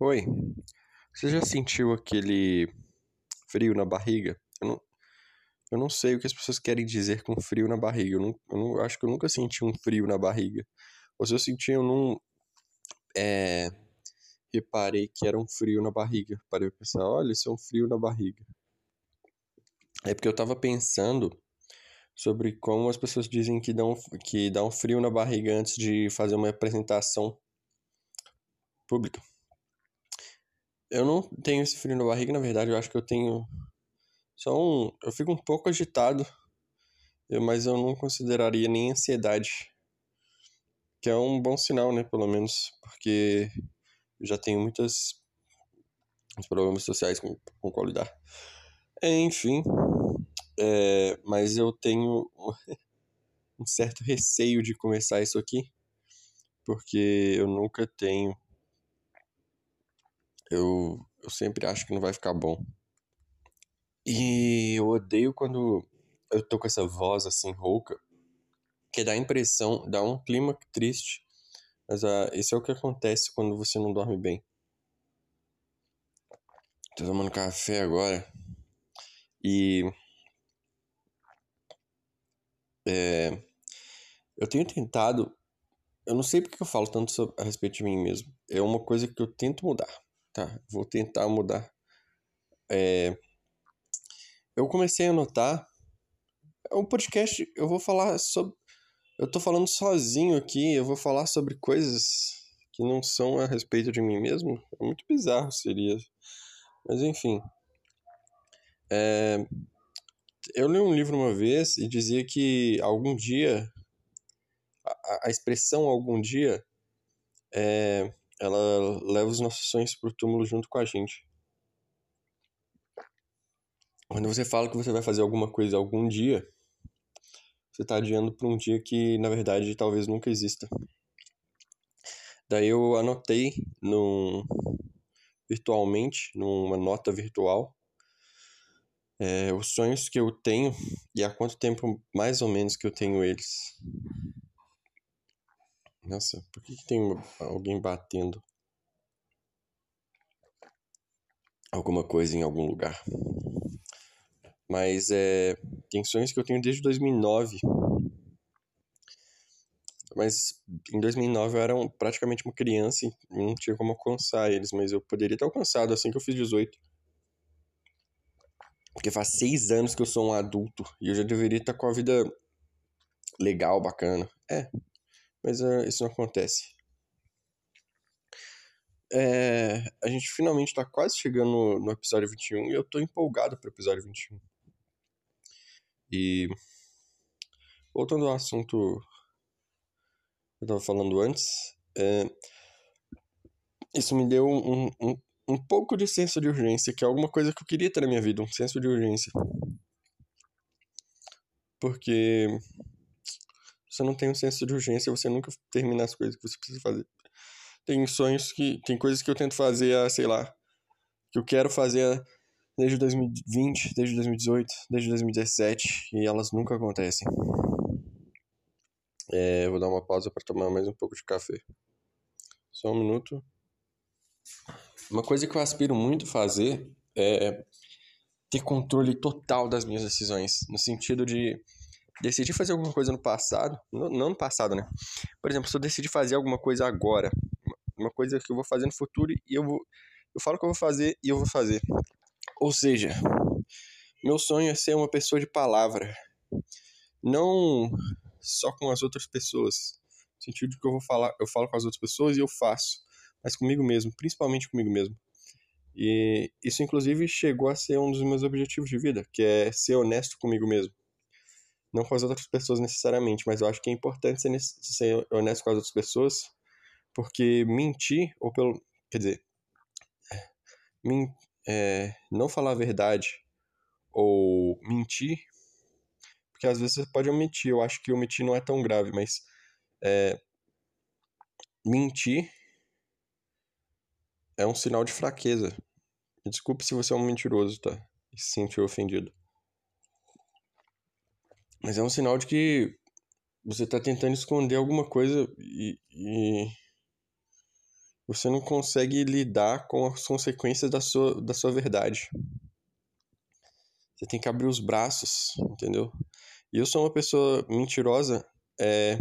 Oi, você já sentiu aquele frio na barriga? Eu não, eu não sei o que as pessoas querem dizer com frio na barriga. Eu, não, eu não, acho que eu nunca senti um frio na barriga. Ou se eu senti, eu não é, reparei que era um frio na barriga. Parei pra pensar, olha, isso é um frio na barriga. É porque eu tava pensando sobre como as pessoas dizem que dá um, que dá um frio na barriga antes de fazer uma apresentação pública. Eu não tenho esse frio na barriga, na verdade, eu acho que eu tenho só um. Eu fico um pouco agitado, mas eu não consideraria nem ansiedade. Que é um bom sinal, né? Pelo menos, porque eu já tenho muitos problemas sociais com, com qual lidar. Enfim, é, mas eu tenho um certo receio de começar isso aqui, porque eu nunca tenho eu, eu sempre acho que não vai ficar bom. E eu odeio quando eu tô com essa voz assim rouca, que dá a impressão, dá um clima triste. Mas uh, isso é o que acontece quando você não dorme bem. Tô tomando café agora. E. É, eu tenho tentado. Eu não sei porque eu falo tanto a respeito de mim mesmo. É uma coisa que eu tento mudar. Tá, vou tentar mudar. É, eu comecei a notar. O é podcast, eu vou falar sobre. Eu tô falando sozinho aqui, eu vou falar sobre coisas que não são a respeito de mim mesmo. É muito bizarro, seria. Mas enfim. É, eu li um livro uma vez e dizia que algum dia. A, a expressão algum dia é ela leva os nossos sonhos pro túmulo junto com a gente. Quando você fala que você vai fazer alguma coisa algum dia, você está adiando para um dia que, na verdade, talvez nunca exista. Daí eu anotei num, virtualmente, numa nota virtual, é, os sonhos que eu tenho e há quanto tempo mais ou menos que eu tenho eles. Nossa, por que, que tem alguém batendo alguma coisa em algum lugar? Mas é. Tem sonhos que eu tenho desde 2009. Mas em 2009 eu era um, praticamente uma criança e não tinha como alcançar eles, mas eu poderia ter alcançado assim que eu fiz 18. Porque faz seis anos que eu sou um adulto e eu já deveria estar com a vida legal, bacana. É, mas uh, isso não acontece. É, a gente finalmente está quase chegando no, episódio 21 e eu estou empolgado para o episódio 21. E voltando ao assunto que eu estava falando antes, é, isso me deu um, um, um pouco de senso de urgência, que é alguma coisa que eu queria ter na minha vida, um senso de urgência. Porque você não tem um senso de urgência, você nunca termina as coisas que você precisa fazer. Tem sonhos que. Tem coisas que eu tento fazer há, sei lá, que eu quero fazer desde 2020, desde 2018, desde 2017, e elas nunca acontecem. É, vou dar uma pausa para tomar mais um pouco de café. Só um minuto. Uma coisa que eu aspiro muito fazer é ter controle total das minhas decisões, no sentido de decidi fazer alguma coisa no passado, não, no passado, né? Por exemplo, se eu decidir fazer alguma coisa agora, uma coisa que eu vou fazer no futuro e eu vou eu falo que eu vou fazer e eu vou fazer. Ou seja, meu sonho é ser uma pessoa de palavra, não só com as outras pessoas. No sentido de que eu vou falar, eu falo com as outras pessoas e eu faço, mas comigo mesmo, principalmente comigo mesmo. E isso inclusive chegou a ser um dos meus objetivos de vida, que é ser honesto comigo mesmo não com as outras pessoas necessariamente, mas eu acho que é importante ser, ser honesto com as outras pessoas, porque mentir, ou pelo. Quer dizer. Min, é, não falar a verdade ou mentir, porque às vezes você pode omitir, eu acho que omitir não é tão grave, mas. É, mentir é um sinal de fraqueza. desculpe se você é um mentiroso, tá? E se sentiu ofendido. Mas é um sinal de que você está tentando esconder alguma coisa e, e, você não consegue lidar com as consequências da sua, da sua verdade. Você tem que abrir os braços, entendeu? E eu sou uma pessoa mentirosa. É...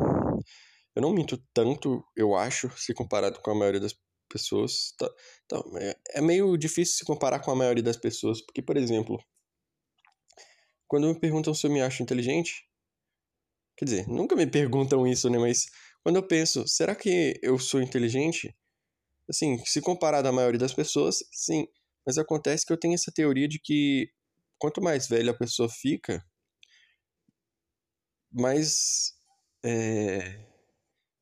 Eu não minto tanto, eu acho, se comparado com a maioria das pessoas. Tá, tá, é, é meio difícil se comparar com a maioria das pessoas, porque, por exemplo, quando me perguntam se eu me acho inteligente, quer dizer, nunca me perguntam isso, né? Mas quando eu penso, será que eu sou inteligente? Assim, se comparado à maioria das pessoas, sim. Mas acontece que eu tenho essa teoria de que quanto mais velha a pessoa fica, mais. É,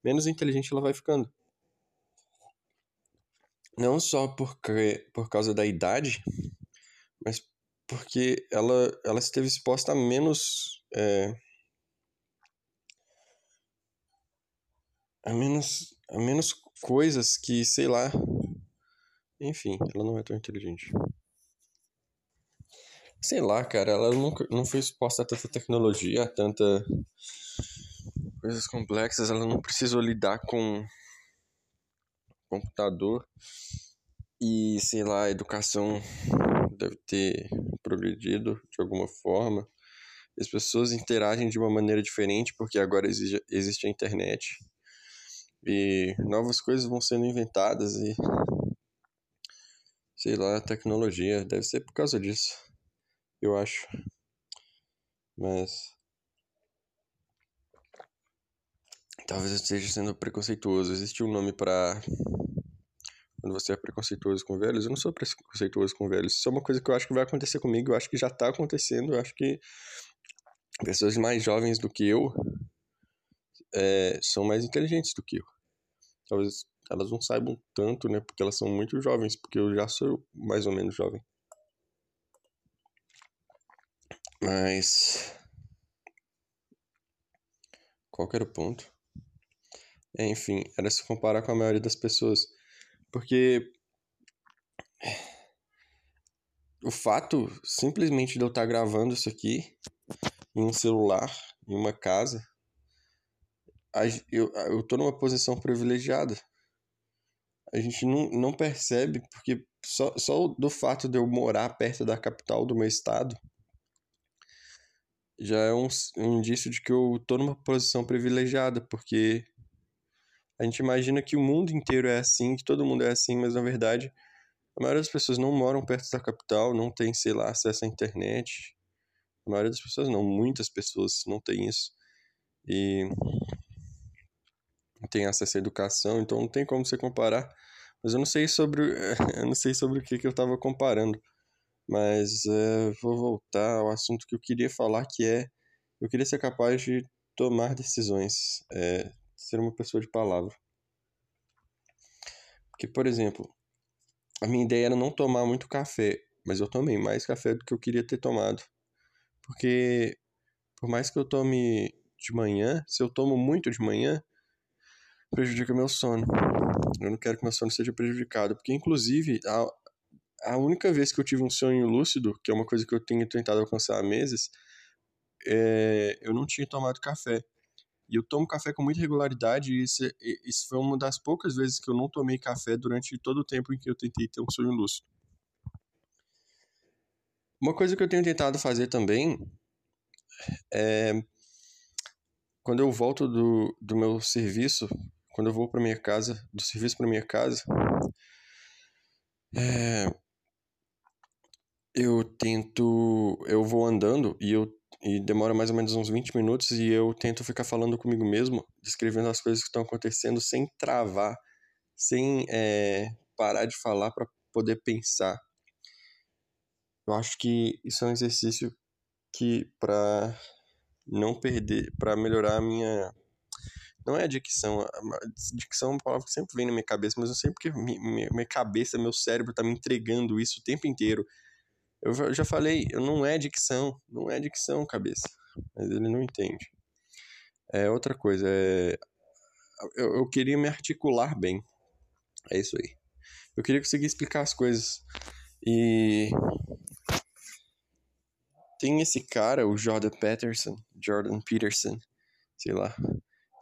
menos inteligente ela vai ficando. Não só porque, por causa da idade, mas porque ela, ela esteve exposta a menos. É, a menos. a menos coisas que, sei lá. Enfim, ela não é tão inteligente. Sei lá, cara, ela nunca não foi exposta a tanta tecnologia, a tanta coisas complexas, ela não precisou lidar com computador e sei lá, educação deve ter progredido de alguma forma. As pessoas interagem de uma maneira diferente porque agora exige, existe a internet e novas coisas vão sendo inventadas e sei lá, tecnologia deve ser por causa disso eu acho. Mas. Talvez eu esteja sendo preconceituoso. Existe um nome para quando você é preconceituoso com velhos. Eu não sou preconceituoso com velhos. Isso é uma coisa que eu acho que vai acontecer comigo. Eu acho que já está acontecendo. Eu acho que pessoas mais jovens do que eu é, são mais inteligentes do que eu. Talvez elas não saibam tanto, né? Porque elas são muito jovens. Porque eu já sou mais ou menos jovem. Mas. Qual era o ponto? É, enfim, era se comparar com a maioria das pessoas. Porque. O fato simplesmente de eu estar gravando isso aqui em um celular, em uma casa, eu, eu tô numa posição privilegiada. A gente não, não percebe, porque só, só do fato de eu morar perto da capital do meu estado já é um, um indício de que eu tô numa posição privilegiada, porque a gente imagina que o mundo inteiro é assim, que todo mundo é assim, mas na verdade a maioria das pessoas não moram perto da capital, não tem, sei lá, acesso à internet. A maioria das pessoas não, muitas pessoas não têm isso. E tem acesso à educação, então não tem como você comparar. Mas eu não sei sobre, eu não sei sobre o que, que eu estava comparando. Mas é, vou voltar ao assunto que eu queria falar, que é eu queria ser capaz de tomar decisões, é, ser uma pessoa de palavra. Porque, por exemplo, a minha ideia era não tomar muito café, mas eu tomei mais café do que eu queria ter tomado. Porque, por mais que eu tome de manhã, se eu tomo muito de manhã, prejudica meu sono. Eu não quero que meu sono seja prejudicado, porque inclusive a única vez que eu tive um sonho lúcido, que é uma coisa que eu tenho tentado alcançar há meses, é, eu não tinha tomado café. E eu tomo café com muita regularidade, e isso, isso foi uma das poucas vezes que eu não tomei café durante todo o tempo em que eu tentei ter um sonho lúcido. Uma coisa que eu tenho tentado fazer também é. Quando eu volto do, do meu serviço, quando eu vou para minha casa, do serviço para minha casa, é, eu tento. Eu vou andando e eu. E demora mais ou menos uns 20 minutos e eu tento ficar falando comigo mesmo, descrevendo as coisas que estão acontecendo sem travar, sem é, parar de falar para poder pensar. Eu acho que isso é um exercício que para não perder, para melhorar a minha não é a dicção, a dicção é uma palavra que sempre vem na minha cabeça, mas eu porque minha, minha cabeça, meu cérebro tá me entregando isso o tempo inteiro. Eu já falei, não é dicção, não é dicção, cabeça. Mas ele não entende. É outra coisa, é... eu, eu queria me articular bem. É isso aí. Eu queria conseguir explicar as coisas. E tem esse cara, o Jordan Peterson, Jordan Peterson, sei lá.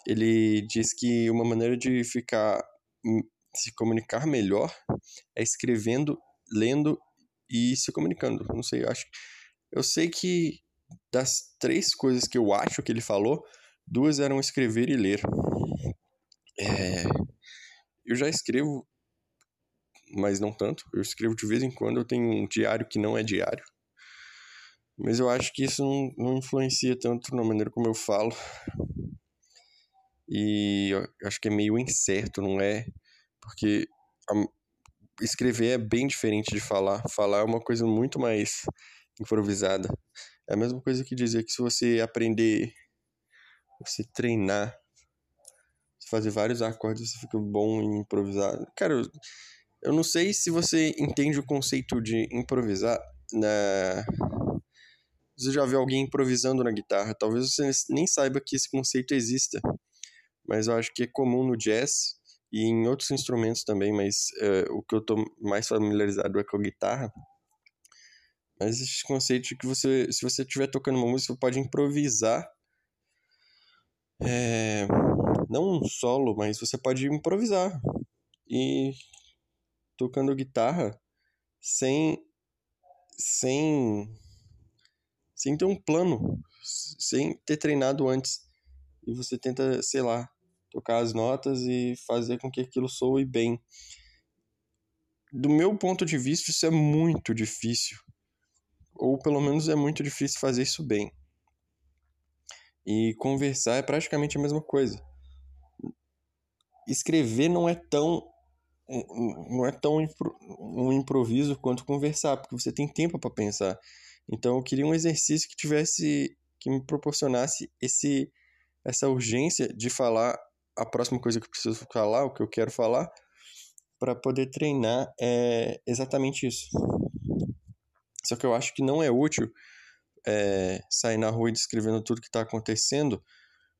Ele diz que uma maneira de ficar se comunicar melhor é escrevendo, lendo e se comunicando. Não sei, eu acho. Eu sei que das três coisas que eu acho que ele falou, duas eram escrever e ler. É, eu já escrevo, mas não tanto. Eu escrevo de vez em quando. Eu tenho um diário que não é diário. Mas eu acho que isso não, não influencia tanto na maneira como eu falo. E eu acho que é meio incerto, não é? Porque escrever é bem diferente de falar. Falar é uma coisa muito mais improvisada. É a mesma coisa que dizer que se você aprender, você treinar, fazer vários acordes, você fica bom em improvisar. Cara, eu, não sei se você entende o conceito de improvisar na você já viu alguém improvisando na guitarra, talvez você nem saiba que esse conceito exista. Mas eu acho que é comum no jazz e em outros instrumentos também, mas uh, o que eu estou mais familiarizado é com a guitarra. Mas esse conceito de que você, se você estiver tocando uma música, você pode improvisar. É, não um solo, mas você pode improvisar. E tocando guitarra sem sem sem ter um plano, sem ter treinado antes. E você tenta, sei lá, tocar as notas e fazer com que aquilo soe bem. Do meu ponto de vista, isso é muito difícil. Ou pelo menos é muito difícil fazer isso bem. E conversar é praticamente a mesma coisa. Escrever não é tão não é tão um improviso quanto conversar, porque você tem tempo para pensar. Então eu queria um exercício que tivesse que me proporcionasse esse essa urgência de falar a próxima coisa que eu preciso falar, o que eu quero falar, para poder treinar é exatamente isso. Só que eu acho que não é útil é, sair na rua e descrevendo tudo que está acontecendo.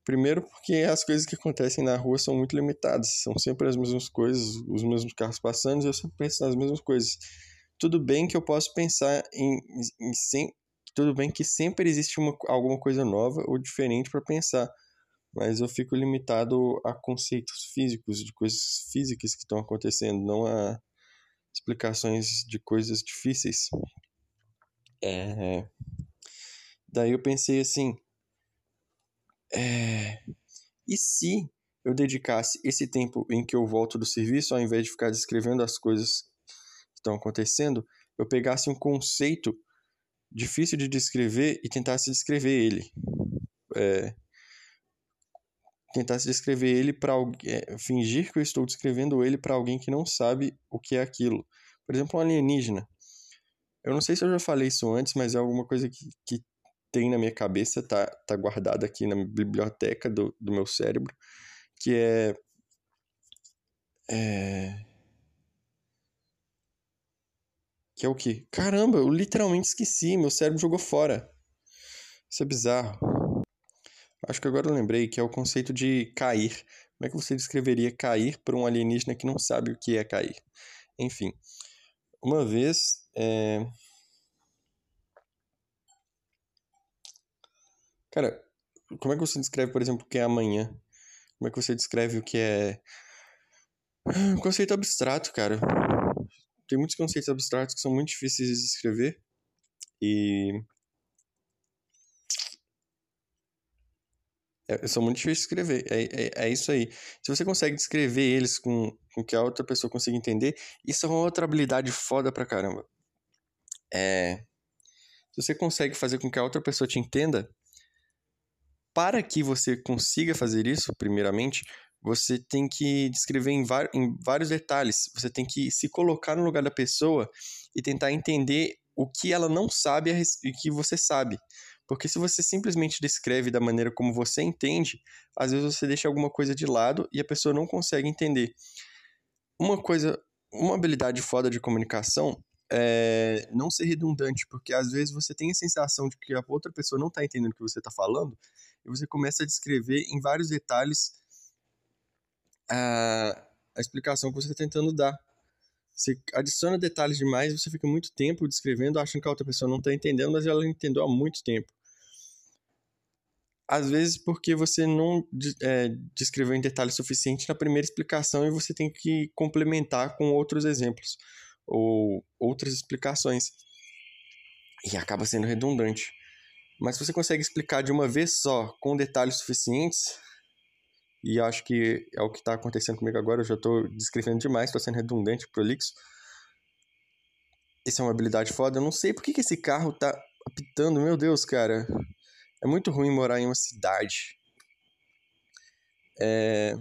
Primeiro, porque as coisas que acontecem na rua são muito limitadas, são sempre as mesmas coisas, os mesmos carros passando, e eu sempre penso nas mesmas coisas tudo bem que eu posso pensar em, em, em tudo bem que sempre existe uma, alguma coisa nova ou diferente para pensar, mas eu fico limitado a conceitos físicos, de coisas físicas que estão acontecendo, não a explicações de coisas difíceis. É... Daí eu pensei assim, é... e se eu dedicasse esse tempo em que eu volto do serviço, ao invés de ficar descrevendo as coisas estão acontecendo, eu pegasse um conceito difícil de descrever e tentasse descrever ele. É, tentasse descrever ele para alguém, é, fingir que eu estou descrevendo ele para alguém que não sabe o que é aquilo. Por exemplo, um alienígena. Eu não sei se eu já falei isso antes, mas é alguma coisa que, que tem na minha cabeça, tá, tá guardada aqui na biblioteca do, do meu cérebro, que é, é Que é o quê? Caramba, eu literalmente esqueci, meu cérebro jogou fora. Isso é bizarro. Acho que agora eu lembrei que é o conceito de cair. Como é que você descreveria cair para um alienígena que não sabe o que é cair? Enfim, uma vez. É... Cara, como é que você descreve, por exemplo, o que é amanhã? Como é que você descreve o que é. Um conceito abstrato, cara tem muitos conceitos abstratos que são muito difíceis de escrever e é, são muito difíceis de escrever. É, é, é, isso aí. Se você consegue descrever eles com, com que a outra pessoa consiga entender, isso é uma outra habilidade foda pra caramba. É, se você consegue fazer com que a outra pessoa te entenda, para que você consiga fazer isso, primeiramente, você tem que descrever em, em, vários detalhes. Você tem que se colocar no lugar da pessoa e tentar entender o que ela não sabe e que você sabe. Porque se você simplesmente descreve da maneira como você entende, às vezes você deixa alguma coisa de lado e a pessoa não consegue entender. Uma coisa, uma habilidade foda de comunicação é não ser redundante, porque às vezes você tem a sensação de que a outra pessoa não está entendendo o que você está falando e você começa a descrever em vários detalhes a, a explicação que você está tentando dar. Você adiciona detalhes demais, você fica muito tempo descrevendo, achando que a outra pessoa não está entendendo, mas ela entendeu há muito tempo. Às vezes porque você não é, descreveu em detalhe suficiente na primeira explicação e você tem que complementar com outros exemplos ou outras explicações. E acaba sendo redundante. Mas se você consegue explicar de uma vez só, com detalhes suficientes, e acho que é o que está acontecendo comigo agora, eu já estou descrevendo demais, estou sendo redundante, prolixo. Isso é uma habilidade foda. Eu não sei por que, que esse carro tá apitando, meu Deus, cara. É muito ruim morar em uma cidade. É...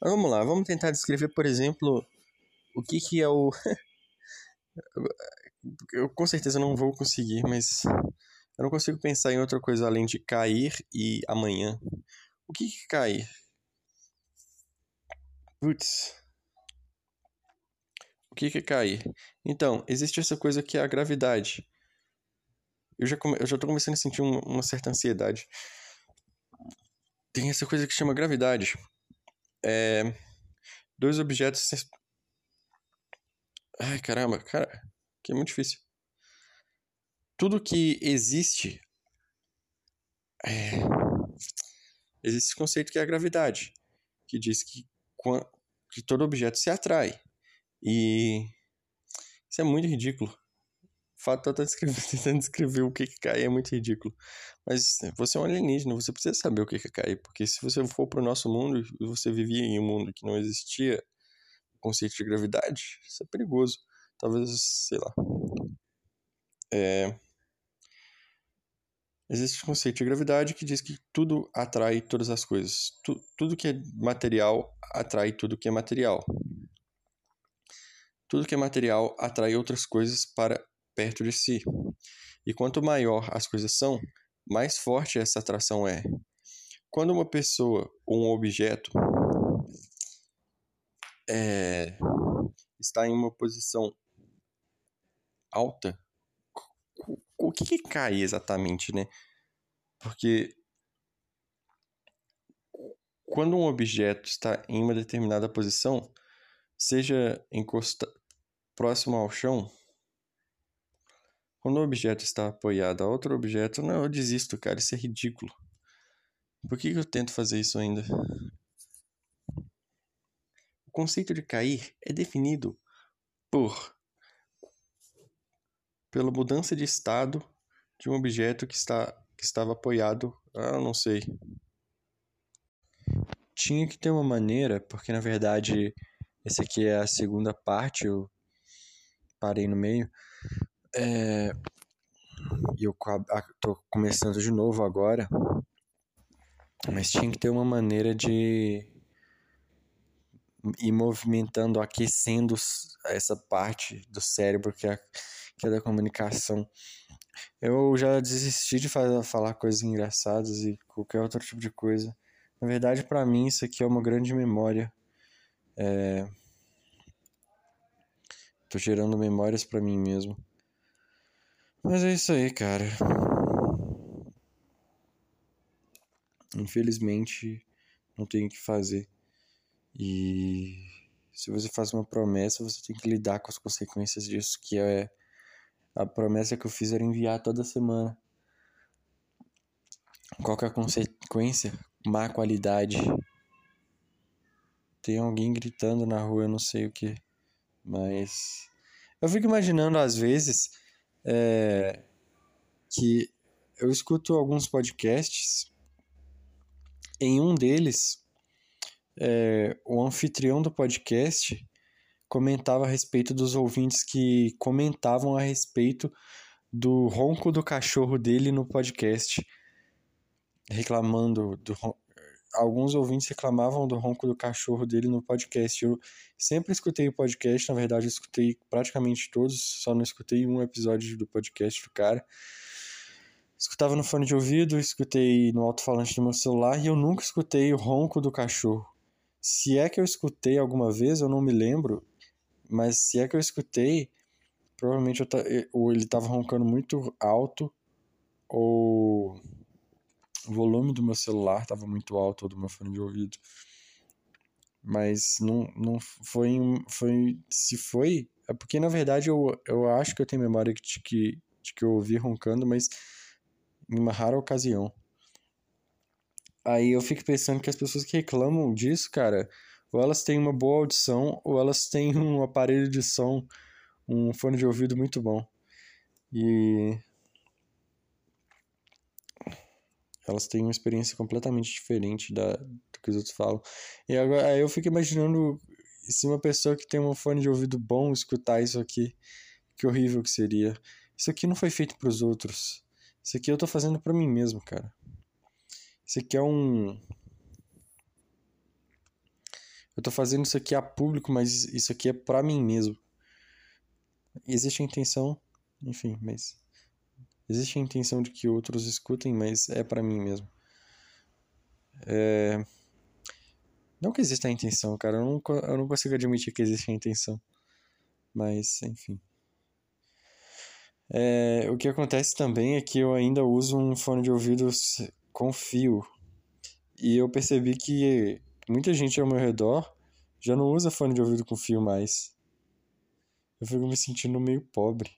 Mas vamos lá, vamos tentar descrever, por exemplo, o que, que é o. eu com certeza não vou conseguir, mas eu não consigo pensar em outra coisa além de cair e amanhã. O que, que cair? Putz. O que, que é cair? Então, existe essa coisa que é a gravidade. Eu já, come... eu já tô começando a sentir um, uma certa ansiedade. Tem essa coisa que chama gravidade. É... Dois objetos. Ai, caramba, cara, que é muito difícil. Tudo que existe. É... Existe esse conceito que é a gravidade, que diz que, que todo objeto se atrai. E isso é muito ridículo fato de estar tentando descrever o que que cai é muito ridículo. Mas você é um alienígena, você precisa saber o que que cai, porque se você for para o nosso mundo você vivia em um mundo que não existia conceito de gravidade, isso é perigoso. Talvez, sei lá. É... Existe o conceito de gravidade que diz que tudo atrai todas as coisas. Tu, tudo que é material atrai tudo que é material. Tudo que é material atrai outras coisas para perto de si. E quanto maior as coisas são, mais forte essa atração é. Quando uma pessoa ou um objeto é, está em uma posição alta, o que, que cai exatamente, né? Porque quando um objeto está em uma determinada posição, seja encosta próximo ao chão, quando um objeto está apoiado a outro objeto, não, eu desisto, cara, isso é ridículo. Por que eu tento fazer isso ainda? O conceito de cair é definido por pela mudança de estado de um objeto que, está, que estava apoiado, ah, não sei. Tinha que ter uma maneira, porque na verdade esse aqui é a segunda parte, eu parei no meio é, eu tô começando de novo agora, mas tinha que ter uma maneira de ir movimentando, aquecendo essa parte do cérebro que é, que é da comunicação. Eu já desisti de fazer, falar coisas engraçadas e qualquer outro tipo de coisa. Na verdade, para mim, isso aqui é uma grande memória. É... Tô gerando memórias para mim mesmo. Mas é isso aí, cara. Infelizmente, não tenho o que fazer. E se você faz uma promessa, você tem que lidar com as consequências disso, que é a promessa que eu fiz era enviar toda semana. Qual que é a consequência? Má qualidade. Tem alguém gritando na rua, eu não sei o que. Mas eu fico imaginando às vezes é, que eu escuto alguns podcasts. Em um deles, é, o anfitrião do podcast comentava a respeito dos ouvintes que comentavam a respeito do ronco do cachorro dele no podcast, reclamando do, alguns ouvintes reclamavam do ronco do cachorro dele no podcast. Eu sempre escutei o podcast, na verdade, eu escutei praticamente todos, só não escutei um episódio do podcast do cara. Escutava no fone de ouvido, escutei no alto-falante do meu celular e eu nunca escutei o ronco do cachorro. Se é que eu escutei alguma vez, eu não me lembro, mas se é que eu escutei, provavelmente eu ou ele estava roncando muito alto ou o volume do meu celular estava muito alto, do meu fone de ouvido. Mas não, não foi, foi. Se foi. É porque na verdade eu, eu acho que eu tenho memória de que, de que eu ouvi roncando, mas em uma rara ocasião. Aí eu fico pensando que as pessoas que reclamam disso, cara, ou elas têm uma boa audição, ou elas têm um aparelho de som, um fone de ouvido muito bom. E elas têm uma experiência completamente diferente da, do que os outros falam. E agora aí eu fico imaginando se uma pessoa que tem um fone de ouvido bom escutar isso aqui, que horrível que seria. Isso aqui não foi feito para os outros. Isso aqui eu tô fazendo para mim mesmo, cara. Isso aqui é um eu tô fazendo isso aqui a público, mas isso aqui é para mim mesmo. Existe a intenção, enfim, mas existe a intenção de que outros escutem, mas é para mim mesmo. É... Não que exista a intenção, cara. Eu não, eu não consigo admitir que existe a intenção. Mas, enfim. É, o que acontece também é que eu ainda uso um fone de ouvido com fio. E eu percebi que muita gente ao meu redor já não usa fone de ouvido com fio mais. Eu fico me sentindo meio pobre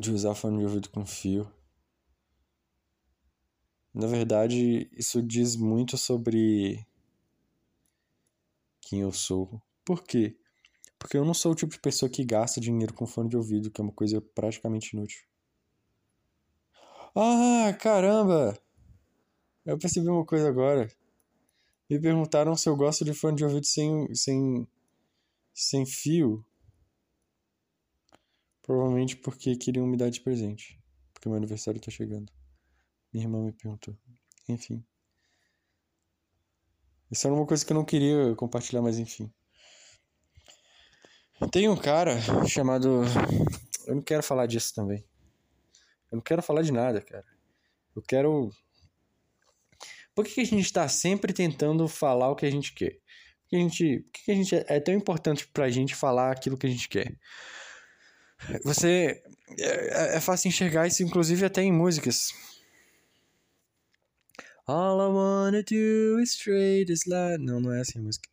de usar fone de ouvido com fio. Na verdade, isso diz muito sobre quem eu sou. Por quê? Porque eu não sou o tipo de pessoa que gasta dinheiro com fone de ouvido, que é uma coisa praticamente inútil. Ah, caramba! Eu percebi uma coisa agora. Me perguntaram se eu gosto de fone de ouvido sem, sem, sem fio. Provavelmente porque queriam me dar de presente. Porque meu aniversário tá chegando. Minha irmã me perguntou. Enfim. Isso era uma coisa que eu não queria compartilhar, mas enfim. Tem um cara chamado. Eu não quero falar disso também. Eu não quero falar de nada, cara. Eu quero. Por que, que a gente está sempre tentando falar o que a gente quer? Por que a gente, por que a gente é tão importante pra gente falar aquilo que a gente quer? Você. É, é fácil enxergar isso, inclusive, até em músicas. All I wanna do is straight as light. Não, não é assim a música.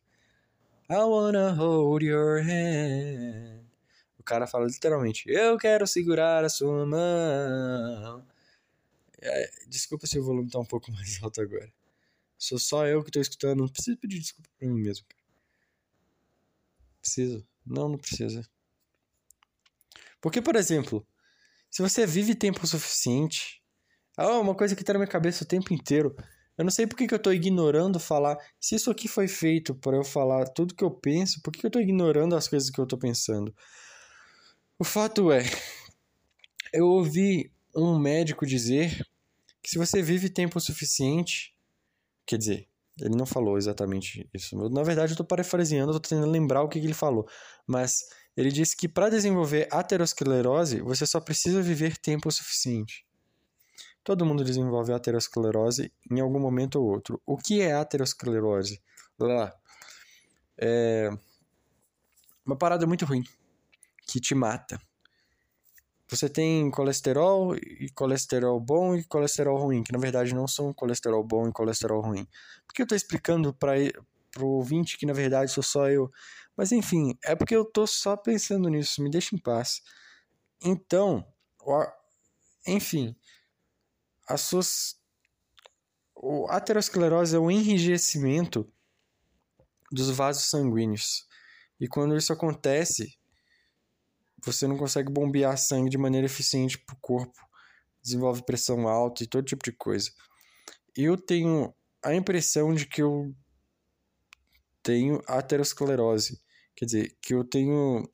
I wanna hold your hand. O cara fala literalmente: Eu quero segurar a sua mão. É, desculpa se o volume tá um pouco mais alto agora. Sou só eu que tô escutando. Não preciso pedir desculpa pra mim mesmo. Preciso? Não, não precisa. Porque, por exemplo, se você vive tempo suficiente ah, uma coisa que tá na minha cabeça o tempo inteiro. Eu não sei por que, que eu tô ignorando falar. Se isso aqui foi feito para eu falar tudo que eu penso, por que, que eu tô ignorando as coisas que eu tô pensando? O fato é, eu ouvi um médico dizer que se você vive tempo suficiente, quer dizer, ele não falou exatamente isso. Na verdade, eu tô parafraseando, eu tô tentando lembrar o que, que ele falou. Mas ele disse que para desenvolver aterosclerose, você só precisa viver tempo suficiente. Todo mundo desenvolve aterosclerose em algum momento ou outro. O que é aterosclerose? Lá. É uma parada muito ruim que te mata. Você tem colesterol e colesterol bom e colesterol ruim, que na verdade não são colesterol bom e colesterol ruim. Por que eu estou explicando para o ouvinte que na verdade sou só eu? Mas enfim, é porque eu estou só pensando nisso, me deixa em paz. Então, enfim, as suas. O aterosclerose é o enrijecimento dos vasos sanguíneos. E quando isso acontece, você não consegue bombear sangue de maneira eficiente para o corpo. Desenvolve pressão alta e todo tipo de coisa. Eu tenho a impressão de que eu tenho aterosclerose. Quer dizer, que eu tenho.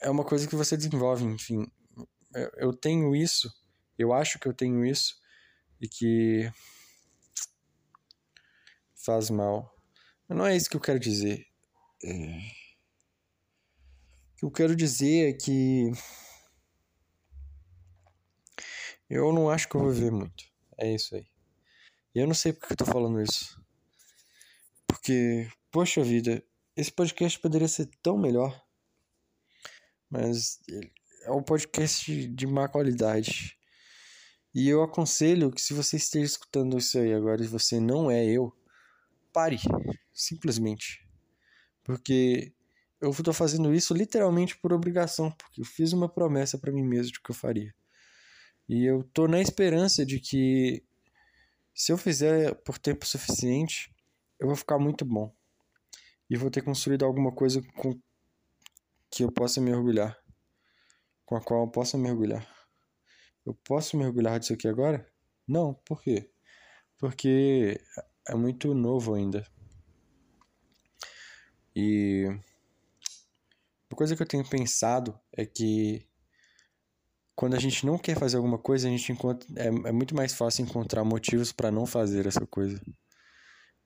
É uma coisa que você desenvolve, enfim eu tenho isso, eu acho que eu tenho isso e que faz mal. Mas não é isso que eu quero dizer. É... O que eu quero dizer é que eu não acho que eu vou viver muito. É isso aí. E eu não sei porque eu tô falando isso. Porque, poxa vida, esse podcast poderia ser tão melhor. Mas é um podcast de má qualidade. E eu aconselho que se você esteja escutando isso aí agora e você não é eu, pare, simplesmente. Porque eu tô fazendo isso literalmente por obrigação, porque eu fiz uma promessa para mim mesmo de que eu faria. E eu tô na esperança de que se eu fizer por tempo suficiente, eu vou ficar muito bom. E vou ter construído alguma coisa com que eu possa me orgulhar. Com a qual eu possa me orgulhar. Eu posso me orgulhar disso aqui agora? Não, por quê? Porque é muito novo ainda. E uma coisa que eu tenho pensado é que quando a gente não quer fazer alguma coisa, a gente encontra é, é muito mais fácil encontrar motivos para não fazer essa coisa.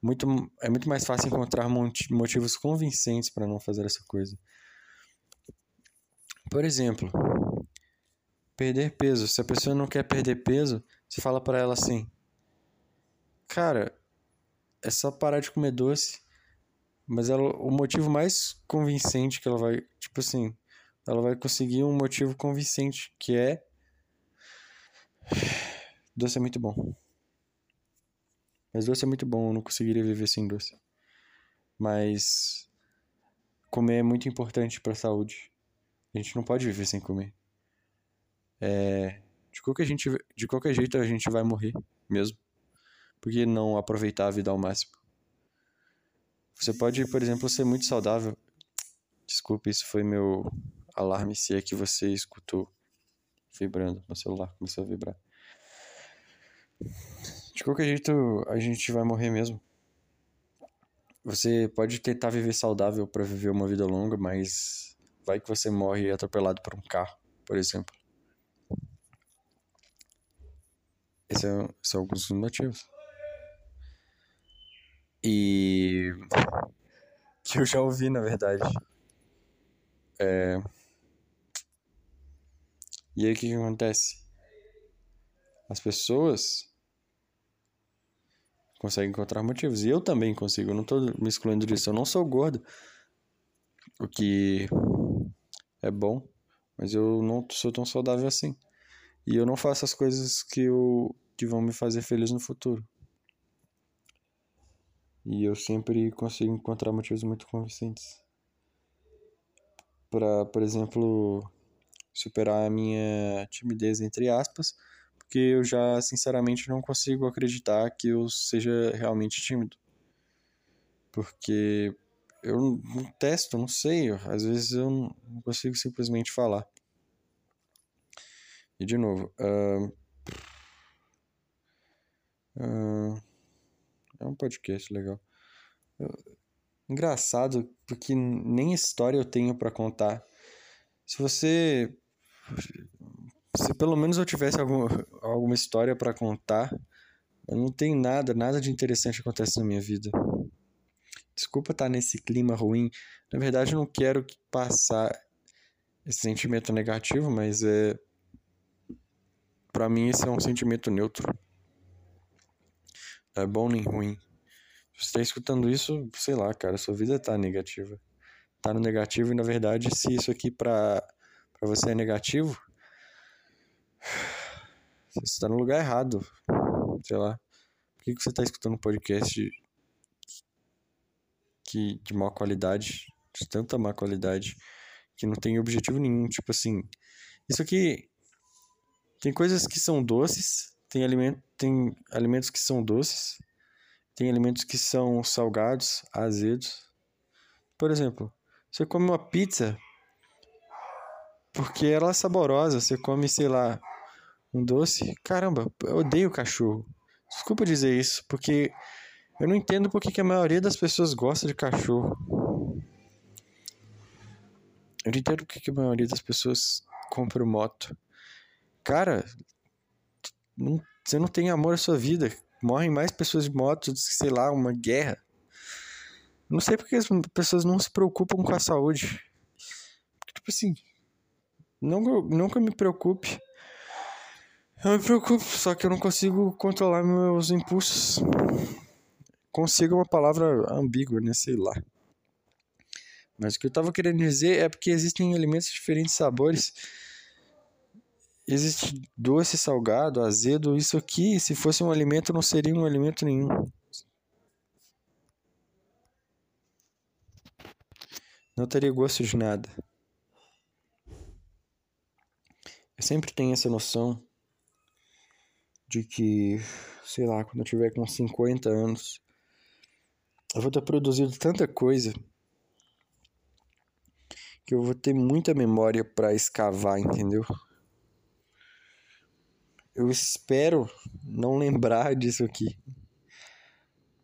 Muito, é muito mais fácil encontrar motivos convincentes para não fazer essa coisa. Por exemplo, perder peso. Se a pessoa não quer perder peso, você fala para ela assim: "Cara, é só parar de comer doce". Mas ela, o motivo mais convincente que ela vai, tipo assim, ela vai conseguir um motivo convincente, que é doce é muito bom. Mas doce é muito bom, eu não conseguiria viver sem doce. Mas comer é muito importante para a saúde. A gente não pode viver sem comer. É, de qualquer gente, de qualquer jeito a gente vai morrer mesmo. Por que não aproveitar a vida ao máximo? Você pode, por exemplo, ser muito saudável. Desculpe, isso foi meu alarme se é que você escutou vibrando. Meu celular começou a vibrar. De qualquer jeito, a gente vai morrer mesmo. Você pode tentar viver saudável para viver uma vida longa, mas vai que você morre atropelado por um carro, por exemplo. Esse é, são alguns dos motivos. E. Que eu já ouvi, na verdade. É. E aí o que, que acontece? As pessoas conseguem encontrar motivos. E eu também consigo, eu não estou me excluindo disso. Eu não sou gordo. O que é bom, mas eu não sou tão saudável assim. E eu não faço as coisas que, eu, que vão me fazer feliz no futuro. E eu sempre consigo encontrar motivos muito convincentes. Para, por exemplo, superar a minha timidez, entre aspas, porque eu já, sinceramente, não consigo acreditar que eu seja realmente tímido. Porque eu não testo, não sei, às vezes eu não consigo simplesmente falar. E de novo, uh, uh, é um podcast legal. Engraçado, porque nem história eu tenho para contar. Se você. Se pelo menos eu tivesse algum, alguma história para contar, eu não tenho nada, nada de interessante acontece na minha vida. Desculpa estar nesse clima ruim. Na verdade, eu não quero passar esse sentimento negativo, mas é. Pra mim, esse é um sentimento neutro. Não é bom nem ruim. Se você tá escutando isso, sei lá, cara, sua vida tá negativa. Tá no negativo e, na verdade, se isso aqui pra, pra você é negativo, você tá no lugar errado. Sei lá. Por que, você tá escutando um podcast que, de má qualidade, de tanta má qualidade, que não tem objetivo nenhum? Tipo assim, isso aqui tem coisas que são doces, tem, alimento, tem alimentos que são doces, tem alimentos que são salgados, azedos. Por exemplo, você come uma pizza porque ela é saborosa. Você come, sei lá, um doce. Caramba, eu odeio cachorro. Desculpa dizer isso, porque eu não entendo porque que a maioria das pessoas gosta de cachorro. Eu não entendo porque que a maioria das pessoas compra moto. Cara, não, você não tem amor à sua vida. Morrem mais pessoas de moto do que, sei lá, uma guerra. Não sei porque as pessoas não se preocupam com a saúde. Tipo assim, não, nunca me preocupe. Eu me preocupo, só que eu não consigo controlar meus impulsos. Consigo uma palavra ambígua, né? Sei lá. Mas o que eu tava querendo dizer é porque existem alimentos de diferentes sabores existe doce, salgado, azedo. Isso aqui, se fosse um alimento, não seria um alimento nenhum. não teria gosto de nada. Eu sempre tenho essa noção de que, sei lá, quando eu tiver com 50 anos, eu vou ter produzido tanta coisa que eu vou ter muita memória para escavar, entendeu? Eu espero não lembrar disso aqui.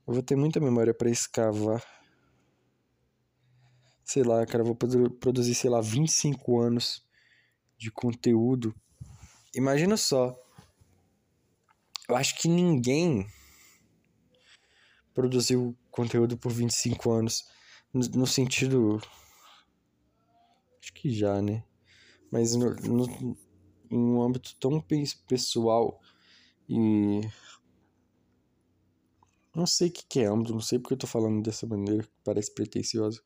Eu vou ter muita memória para escavar. Sei lá, cara, eu vou produzir, sei lá, 25 anos de conteúdo. Imagina só. Eu acho que ninguém produziu conteúdo por 25 anos. No, no sentido. Acho que já, né? Mas no, no, em um âmbito tão pessoal e. Não sei o que, que é âmbito, não sei porque eu tô falando dessa maneira, parece pretencioso.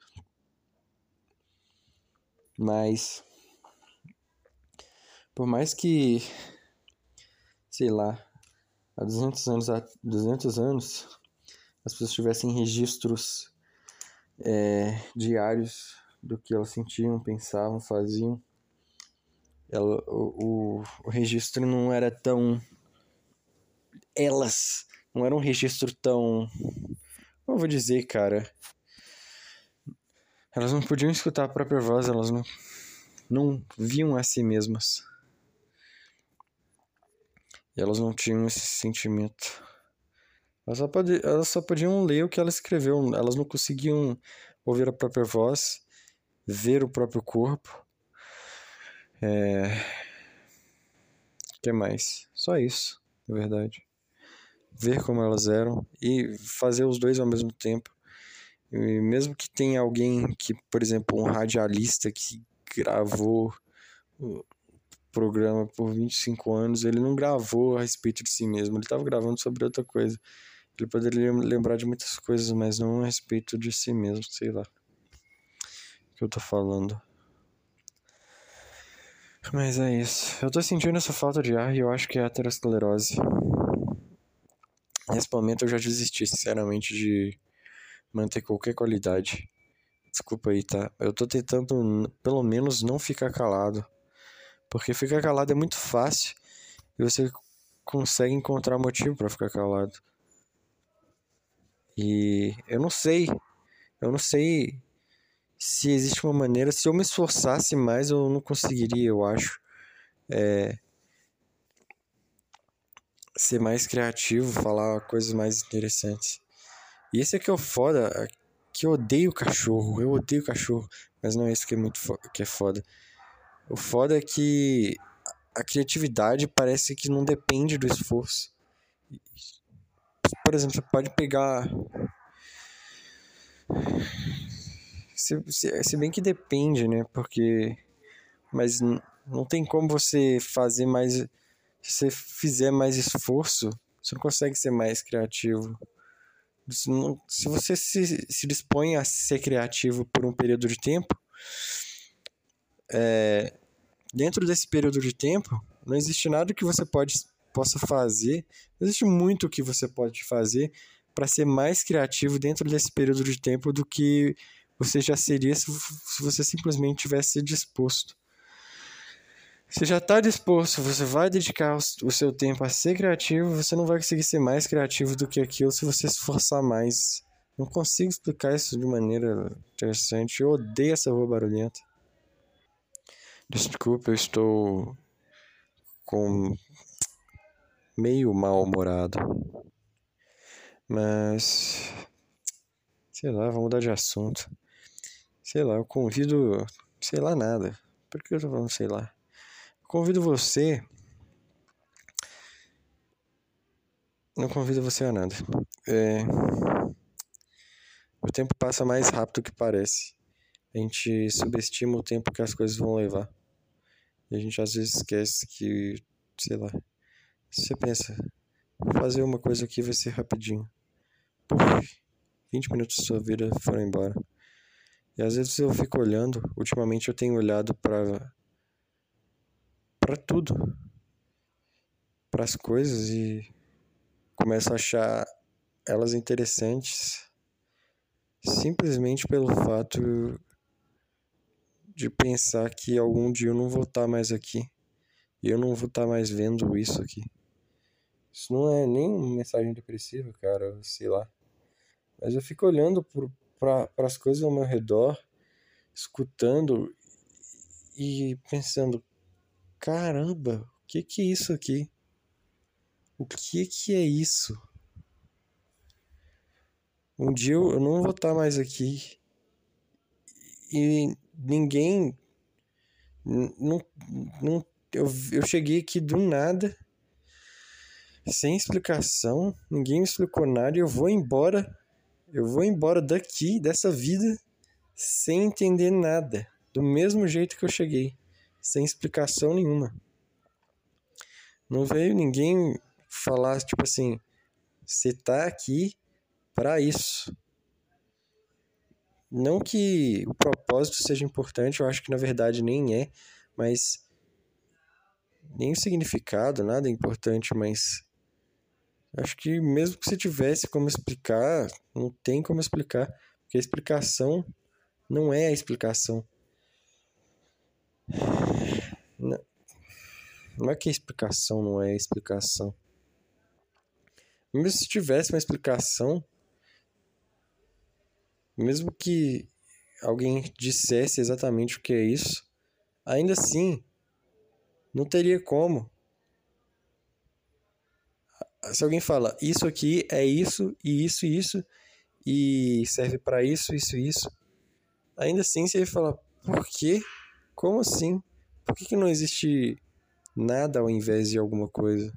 Mas. Por mais que. Sei lá. Há 200 anos, há 200 anos as pessoas tivessem registros é, diários do que elas sentiam, pensavam, faziam. Ela, o, o, o registro não era tão. Elas. Não era um registro tão. Como eu vou dizer, cara? Elas não podiam escutar a própria voz, elas não, não viam a si mesmas. E elas não tinham esse sentimento. Elas só, elas só podiam ler o que ela escreveu, elas não conseguiam ouvir a própria voz, ver o próprio corpo. É... O que mais? Só isso, na verdade. Ver como elas eram e fazer os dois ao mesmo tempo. E mesmo que tenha alguém que, por exemplo, um radialista que gravou programa por 25 anos, ele não gravou a respeito de si mesmo, ele estava gravando sobre outra coisa. Ele poderia lembrar de muitas coisas, mas não a respeito de si mesmo, sei lá. O que eu tô falando. Mas é isso. Eu tô sentindo essa falta de ar e eu acho que é aterosclerose. Nesse momento eu já desisti, sinceramente, de manter qualquer qualidade. Desculpa aí, tá? Eu tô tentando, pelo menos, não ficar calado. Porque ficar calado é muito fácil e você consegue encontrar motivo para ficar calado. E eu não sei, eu não sei se existe uma maneira, se eu me esforçasse mais, eu não conseguiria, eu acho. É, ser mais criativo, falar coisas mais interessantes. E esse aqui é o foda, que eu odeio cachorro, eu odeio cachorro, mas não é isso que é muito que é foda. O foda é que a criatividade parece que não depende do esforço por exemplo, você pode pegar. Se, se, se bem que depende, né? Porque. Mas não tem como você fazer mais. Se você fizer mais esforço, você não consegue ser mais criativo. Se você se, se dispõe a ser criativo por um período de tempo, é, dentro desse período de tempo, não existe nada que você pode possa fazer. Existe muito que você pode fazer para ser mais criativo dentro desse período de tempo do que você já seria se, se você simplesmente tivesse disposto. Você já está disposto, você vai dedicar o seu tempo a ser criativo, você não vai conseguir ser mais criativo do que aquilo se você se esforçar mais. Não consigo explicar isso de maneira interessante. Eu odeio essa rua barulhenta. Desculpa, eu estou com meio mal-humorado. Mas. Sei lá, vamos mudar de assunto. Sei lá, eu convido. Sei lá nada. Por que eu tô falando sei lá? Eu convido você. Não convido você a nada. É... O tempo passa mais rápido do que parece. A gente subestima o tempo que as coisas vão levar. E a gente às vezes esquece que, sei lá, você pensa, fazer uma coisa aqui vai ser rapidinho. Puf, 20 minutos da sua vida foram embora. E às vezes eu fico olhando, ultimamente eu tenho olhado para para tudo. Para as coisas e começo a achar elas interessantes simplesmente pelo fato de pensar que algum dia eu não vou estar mais aqui. E eu não vou estar mais vendo isso aqui. Isso não é nem uma mensagem depressiva, cara, sei lá. Mas eu fico olhando para as coisas ao meu redor, escutando e pensando: caramba, o que, que é isso aqui? O que, que é isso? Um dia eu não vou estar mais aqui e ninguém. Não, não, eu, eu cheguei aqui do nada, sem explicação, ninguém me explicou nada e eu vou embora. Eu vou embora daqui, dessa vida, sem entender nada, do mesmo jeito que eu cheguei, sem explicação nenhuma. Não veio ninguém falar, tipo assim, você tá aqui para isso. Não que o propósito seja importante, eu acho que na verdade nem é, mas nem o significado, nada é importante, mas acho que mesmo que se tivesse como explicar, não tem como explicar, porque a explicação não é a explicação. Não, não é que a explicação não é a explicação. Mesmo se tivesse uma explicação, mesmo que alguém dissesse exatamente o que é isso, ainda assim não teria como. Se alguém fala isso aqui é isso e isso e isso e serve para isso, isso isso, ainda assim você vai falar por quê? Como assim? Por que, que não existe nada ao invés de alguma coisa?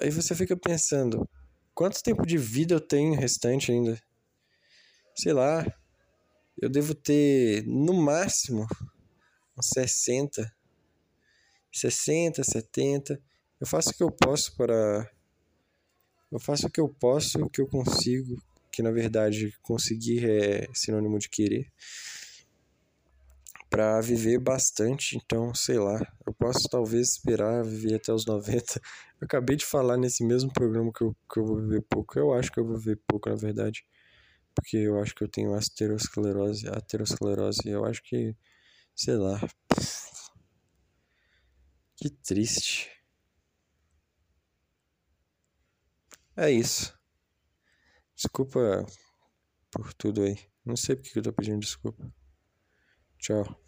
Aí você fica pensando, quanto tempo de vida eu tenho restante ainda? Sei lá, eu devo ter no máximo uns 60, 60, 70. Eu faço o que eu posso para. Eu faço o que eu posso, o que eu consigo, que na verdade conseguir é sinônimo de querer, para viver bastante. Então, sei lá, eu posso talvez esperar viver até os 90. Eu acabei de falar nesse mesmo programa que eu, que eu vou viver pouco. Eu acho que eu vou viver pouco, na verdade porque eu acho que eu tenho aterosclerose, aterosclerose, eu acho que, sei lá. Que triste. É isso. Desculpa por tudo aí. Não sei porque eu tô pedindo desculpa. Tchau.